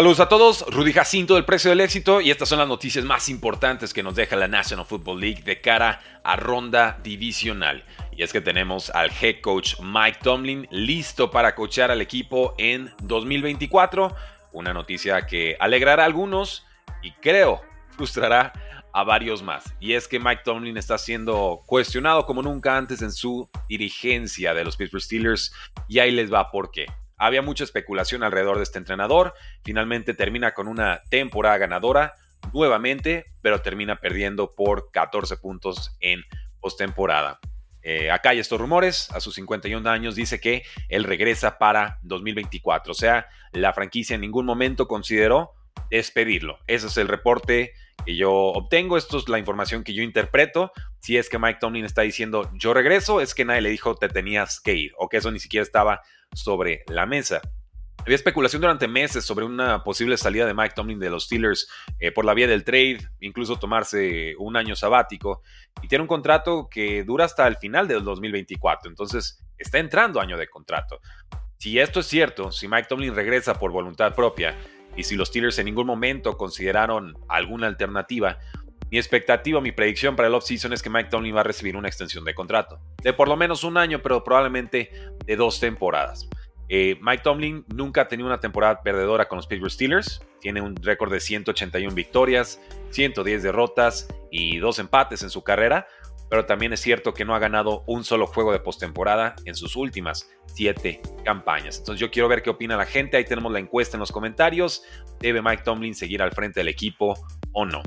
Saludos a todos, Rudy Jacinto del Precio del Éxito y estas son las noticias más importantes que nos deja la National Football League de cara a ronda divisional. Y es que tenemos al head coach Mike Tomlin listo para coachar al equipo en 2024. Una noticia que alegrará a algunos y creo frustrará a varios más. Y es que Mike Tomlin está siendo cuestionado como nunca antes en su dirigencia de los Pittsburgh Steelers y ahí les va por qué. Había mucha especulación alrededor de este entrenador. Finalmente termina con una temporada ganadora nuevamente, pero termina perdiendo por 14 puntos en postemporada. Eh, acá hay estos rumores, a sus 51 años dice que él regresa para 2024, o sea, la franquicia en ningún momento consideró despedirlo. Ese es el reporte que yo obtengo, esto es la información que yo interpreto. Si es que Mike Tomlin está diciendo yo regreso, es que nadie le dijo te tenías que ir, o que eso ni siquiera estaba sobre la mesa. Había especulación durante meses sobre una posible salida de Mike Tomlin de los Steelers eh, por la vía del trade, incluso tomarse un año sabático. Y tiene un contrato que dura hasta el final del 2024, entonces está entrando año de contrato. Si esto es cierto, si Mike Tomlin regresa por voluntad propia y si los Steelers en ningún momento consideraron alguna alternativa, mi expectativa, mi predicción para el offseason es que Mike Tomlin va a recibir una extensión de contrato. De por lo menos un año, pero probablemente de dos temporadas. Eh, Mike Tomlin nunca ha tenido una temporada perdedora con los Pittsburgh Steelers. Tiene un récord de 181 victorias, 110 derrotas y dos empates en su carrera. Pero también es cierto que no ha ganado un solo juego de postemporada en sus últimas siete campañas. Entonces yo quiero ver qué opina la gente. Ahí tenemos la encuesta en los comentarios. ¿Debe Mike Tomlin seguir al frente del equipo o no?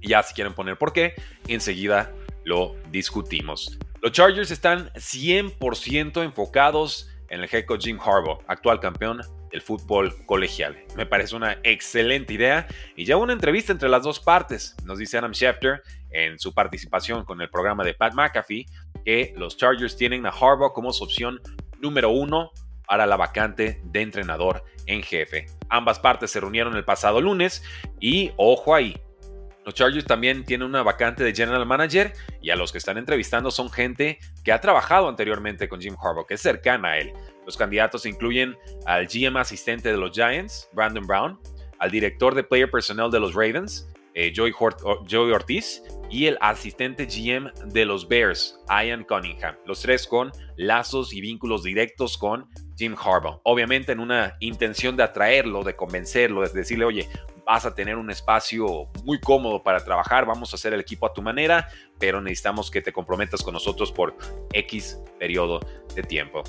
Y ya si quieren poner por qué, enseguida lo discutimos. Los Chargers están 100% enfocados en el head coach Jim Harbaugh, actual campeón del fútbol colegial. Me parece una excelente idea y ya una entrevista entre las dos partes. Nos dice Adam Schefter en su participación con el programa de Pat McAfee que los Chargers tienen a Harbaugh como su opción número uno para la vacante de entrenador en jefe. Ambas partes se reunieron el pasado lunes y ojo ahí, los Chargers también tienen una vacante de general manager y a los que están entrevistando son gente que ha trabajado anteriormente con Jim Harbaugh, que es cercana a él. Los candidatos incluyen al GM asistente de los Giants, Brandon Brown, al director de player personnel de los Ravens, eh, Joey, Ortiz, y el asistente GM de los Bears, Ian Cunningham. Los tres con lazos y vínculos directos con Jim Harbaugh. Obviamente en una intención de atraerlo, de convencerlo, de decirle, oye, vas a tener un espacio muy cómodo para trabajar, vamos a hacer el equipo a tu manera, pero necesitamos que te comprometas con nosotros por X periodo de tiempo.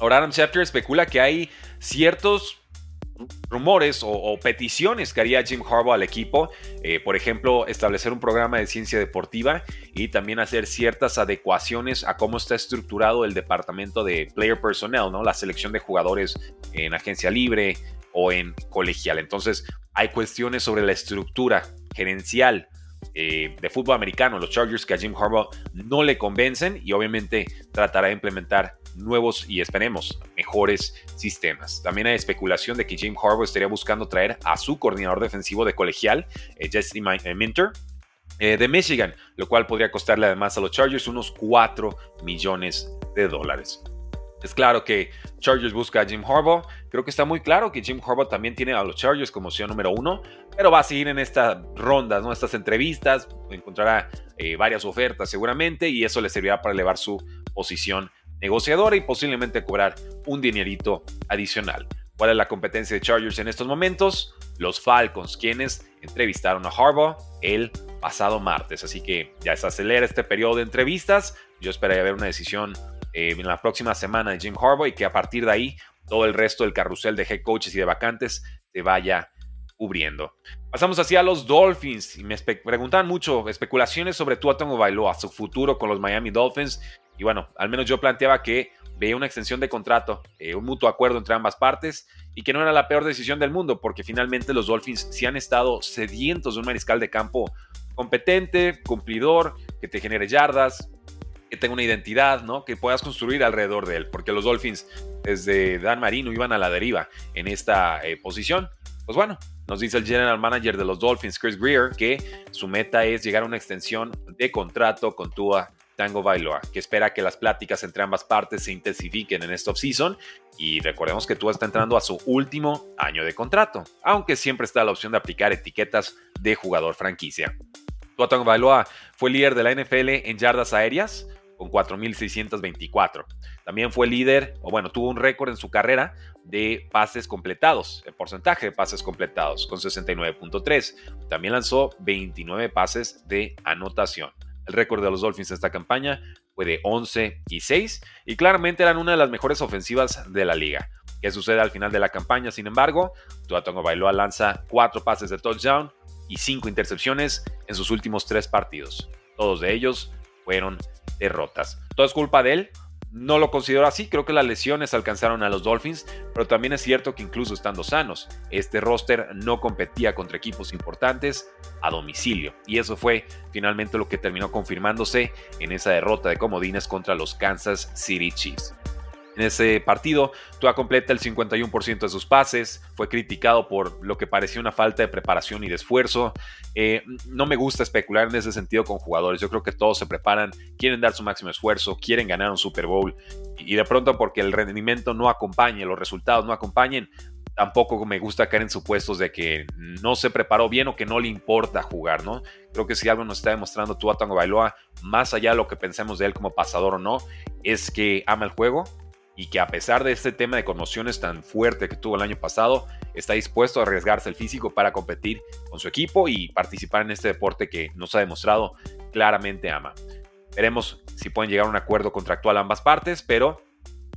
Ahora Adam Schefter especula que hay ciertos rumores o, peticiones que haría Jim Harbaugh al equipo, eh, por ejemplo, establecer un programa de ciencia deportiva y también hacer ciertas adecuaciones a cómo está estructurado el departamento de player personnel, ¿no? La selección de jugadores en agencia libre o en colegial. Entonces, hay cuestiones sobre la estructura gerencial eh, de fútbol americano, los Chargers, que a Jim Harbaugh no le convencen y obviamente tratará de implementar nuevos y esperemos mejores sistemas. También hay especulación de que Jim Harbaugh estaría buscando traer a su coordinador defensivo de colegial, eh, Jesse eh, Minter, de Michigan, lo cual podría costarle además a los Chargers unos 4 millones de dólares. Es claro que Chargers busca a Jim Harbaugh. Creo que está muy claro que Jim Harbaugh también tiene a los Chargers como opción número uno, pero va a seguir en estas rondas, ¿no? estas entrevistas. Encontrará eh, varias ofertas seguramente y eso le servirá para elevar su posición negociadora y posiblemente cobrar un dinerito adicional. ¿Cuál es la competencia de Chargers en estos momentos? Los Falcons, quienes entrevistaron a Harbaugh el pasado martes. Así que ya se acelera este periodo de entrevistas. Yo esperaría ver una decisión eh, en la próxima semana de Jim Harbaugh y que a partir de ahí todo el resto del carrusel de head coaches y de vacantes se vaya cubriendo. Pasamos hacia los Dolphins y me preguntan mucho especulaciones sobre Tua Bailoa, su futuro con los Miami Dolphins. Y bueno, al menos yo planteaba que veía una extensión de contrato, eh, un mutuo acuerdo entre ambas partes y que no era la peor decisión del mundo porque finalmente los Dolphins sí han estado sedientos de un mariscal de campo competente, cumplidor, que te genere yardas, que tenga una identidad, ¿no? Que puedas construir alrededor de él, porque los Dolphins desde Dan Marino iban a la deriva en esta eh, posición. Pues bueno, nos dice el general manager de los Dolphins, Chris Greer, que su meta es llegar a una extensión de contrato con Tua Tango Bailoa, que espera que las pláticas entre ambas partes se intensifiquen en esta offseason y recordemos que Tua está entrando a su último año de contrato, aunque siempre está la opción de aplicar etiquetas de jugador franquicia. Tua Tango Bailoa fue líder de la NFL en yardas aéreas con 4.624. También fue líder, o bueno, tuvo un récord en su carrera de pases completados, el porcentaje de pases completados, con 69.3. También lanzó 29 pases de anotación. El récord de los Dolphins en esta campaña fue de 11 y 6 y claramente eran una de las mejores ofensivas de la liga. ¿Qué sucede al final de la campaña? Sin embargo, Tua Bailoa lanza 4 pases de touchdown y 5 intercepciones en sus últimos 3 partidos. Todos de ellos fueron derrotas. Todo es culpa de él, no lo considero así, creo que las lesiones alcanzaron a los Dolphins, pero también es cierto que incluso estando sanos, este roster no competía contra equipos importantes a domicilio, y eso fue finalmente lo que terminó confirmándose en esa derrota de comodines contra los Kansas City Chiefs. En ese partido, Tua completa el 51% de sus pases, fue criticado por lo que parecía una falta de preparación y de esfuerzo. Eh, no me gusta especular en ese sentido con jugadores, yo creo que todos se preparan, quieren dar su máximo esfuerzo, quieren ganar un Super Bowl y de pronto porque el rendimiento no acompañe, los resultados no acompañen, tampoco me gusta caer en supuestos de que no se preparó bien o que no le importa jugar, ¿no? Creo que si algo nos está demostrando Tua Tango Bailoa, más allá de lo que pensemos de él como pasador o no, es que ama el juego, y que a pesar de este tema de conmociones tan fuerte que tuvo el año pasado, está dispuesto a arriesgarse el físico para competir con su equipo y participar en este deporte que nos ha demostrado claramente ama. Veremos si pueden llegar a un acuerdo contractual ambas partes, pero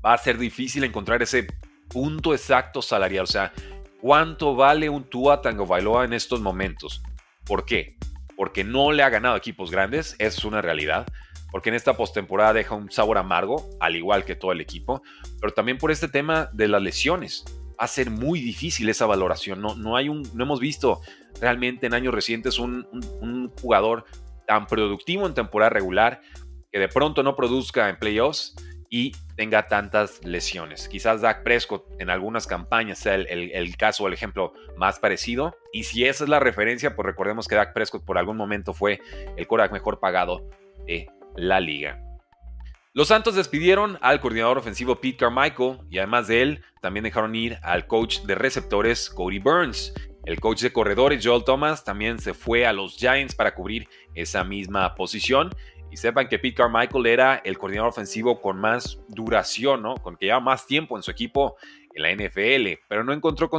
va a ser difícil encontrar ese punto exacto salarial, o sea, cuánto vale un Tua Tango Bailoa en estos momentos. ¿Por qué? Porque no le ha ganado equipos grandes, es una realidad porque en esta postemporada deja un sabor amargo, al igual que todo el equipo, pero también por este tema de las lesiones. Va a ser muy difícil esa valoración. No, no, hay un, no hemos visto realmente en años recientes un, un jugador tan productivo en temporada regular que de pronto no produzca en playoffs y tenga tantas lesiones. Quizás Dak Prescott en algunas campañas sea el, el, el, caso o el ejemplo más parecido. Y si esa es la referencia, pues recordemos que Dak Prescott por algún momento fue el quarterback mejor pagado de la liga. Los Santos despidieron al coordinador ofensivo Pete Carmichael y además de él también dejaron ir al coach de receptores Cody Burns. El coach de corredores Joel Thomas también se fue a los Giants para cubrir esa misma posición. Y sepan que Pete Carmichael era el coordinador ofensivo con más duración, ¿no? con que lleva más tiempo en su equipo en la NFL, pero no encontró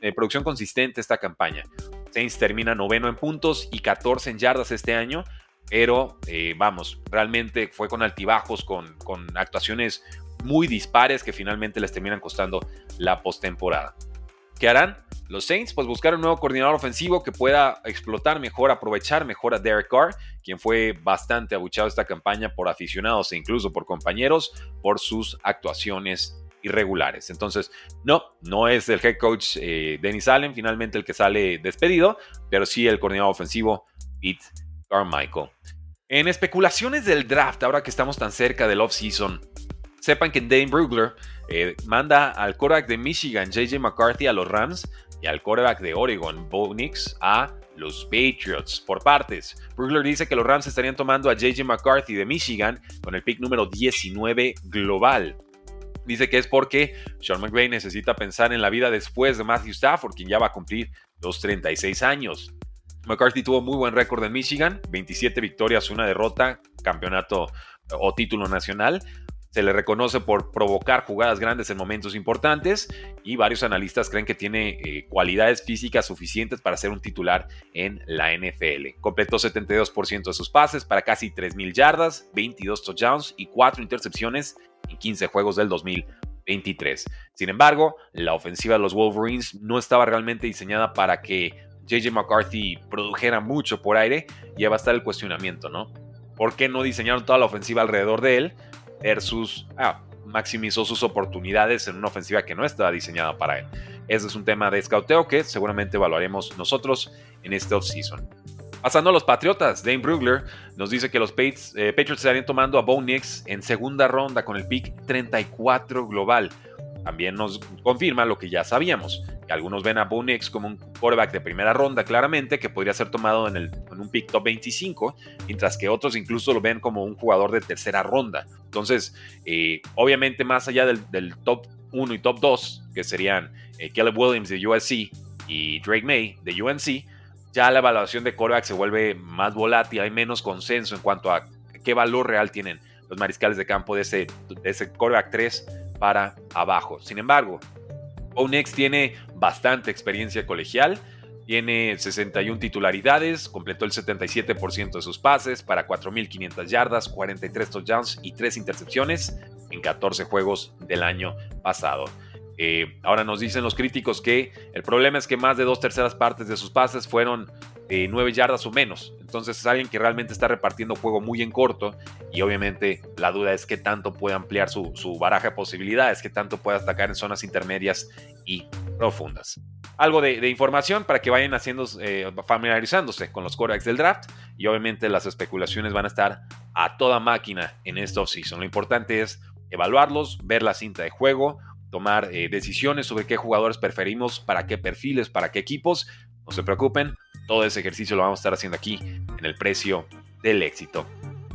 eh, producción consistente esta campaña. Saints termina noveno en puntos y 14 en yardas este año, pero eh, vamos, realmente fue con altibajos, con, actuaciones muy dispares que finalmente les terminan costando la postemporada. ¿Qué harán? Los Saints, pues buscar un nuevo coordinador ofensivo que pueda explotar mejor, aprovechar mejor a Derek Carr, quien fue bastante abuchado esta campaña por aficionados e incluso por compañeros por sus actuaciones irregulares. Entonces, no, no es el head coach eh, Dennis Allen finalmente el que sale despedido, pero sí el coordinador ofensivo Pete Carmichael. En especulaciones del draft, ahora que estamos tan cerca del off-season, sepan que Dane Brugler eh, manda al quarterback de Michigan, JJ McCarthy, a los Rams y al quarterback de Oregon, Bo Nix, a los Patriots. Por partes, Brugler dice que los Rams estarían tomando a JJ McCarthy de Michigan con el pick número 19 global. Dice que es porque Sean McVay necesita pensar en la vida después de Matthew Stafford, quien ya va a cumplir los 36 años. McCarthy tuvo muy buen récord en Michigan, 27 victorias, una derrota, campeonato o título nacional. Se le reconoce por provocar jugadas grandes en momentos importantes y varios analistas creen que tiene eh, cualidades físicas suficientes para ser un titular en la NFL. Completó 72% de sus pases para casi 3.000 yardas, 22 touchdowns y 4 intercepciones en 15 juegos del 2023. Sin embargo, la ofensiva de los Wolverines no estaba realmente diseñada para que JJ McCarthy produjera mucho por aire, ya va a estar el cuestionamiento, ¿no? ¿Por qué no diseñaron toda la ofensiva alrededor de él? versus ah, maximizó sus oportunidades en una ofensiva que no estaba diseñada para él. Ese es un tema de escauteo que seguramente evaluaremos nosotros en este offseason. Pasando a los Patriotas, Dane Brugler nos dice que los Patriots, eh, Patriots estarían tomando a Bo Nix en segunda ronda con el pick 34 global. También nos confirma lo que ya sabíamos, que algunos ven a Bo como un quarterback de primera ronda claramente, que podría ser tomado en, el, en un pick top 25, mientras que otros incluso lo ven como un jugador de tercera ronda. Entonces, eh, obviamente más allá del, top 1 y top 2, que serían eh, Caleb Williams de USC y Drake May de UNC, ya la evaluación de quarterback se vuelve más volátil, hay menos consenso en cuanto a qué valor real tienen los mariscales de campo de ese, de ese quarterback 3 para abajo. Sin embargo, Onex tiene bastante experiencia colegial, tiene 61 titularidades, completó el 77% de sus pases para 4.500 yardas, 43 touchdowns y 3 intercepciones en 14 juegos del año pasado. Eh, ahora nos dicen los críticos que el problema es que más de dos terceras partes de sus pases fueron 9 yardas o menos. Entonces es alguien que realmente está repartiendo juego muy en corto y obviamente la duda es qué tanto puede ampliar su, baraja de posibilidades, qué tanto puede atacar en zonas intermedias y profundas. Algo de, información para que vayan haciendo, eh, familiarizándose con los quarterbacks del draft y obviamente las especulaciones van a estar a toda máquina en esta offseason. Lo importante es evaluarlos, ver la cinta de juego, tomar eh, decisiones sobre qué jugadores preferimos, para qué perfiles, para qué equipos. No se preocupen, todo ese ejercicio lo vamos a estar haciendo aquí en el precio del éxito.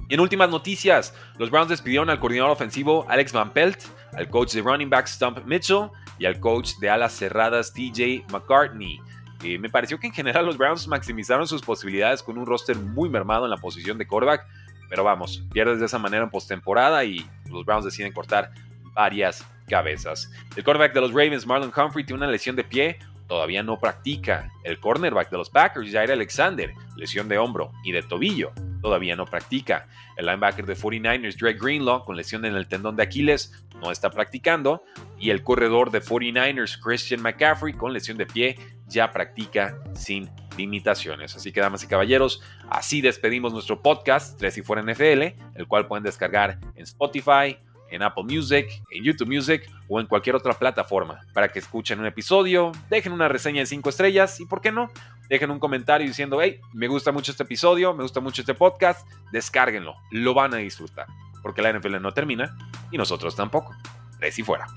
Y en últimas noticias, los Browns despidieron al coordinador ofensivo Alex Van Pelt, al coach de running back Stump Mitchell y al coach de alas cerradas TJ McCartney. Eh, me pareció que en general los Browns maximizaron sus posibilidades con un roster muy mermado en la posición de quarterback, pero vamos, pierdes de esa manera en postemporada y los Browns deciden cortar varias cabezas. El cornerback de los Ravens, Marlon Humphrey, tiene una lesión de pie, todavía no practica. El cornerback de los Packers, Jair Alexander, lesión de hombro y de tobillo, todavía no practica. El linebacker de 49ers, Drake Greenlaw, con lesión en el tendón de Aquiles, no está practicando. Y el corredor de 49ers, Christian McCaffrey, con lesión de pie, ya practica sin limitaciones. Así que, damas y caballeros, así despedimos nuestro podcast 3 y fuera NFL, el cual pueden descargar en Spotify, en Apple Music, en YouTube Music o en cualquier otra plataforma para que escuchen un episodio, dejen una reseña de 5 estrellas y, ¿por qué no? Dejen un comentario diciendo, hey, me gusta mucho este episodio, me gusta mucho este podcast, descárguenlo, lo van a disfrutar, porque la NFL no termina y nosotros tampoco. Tres y fuera.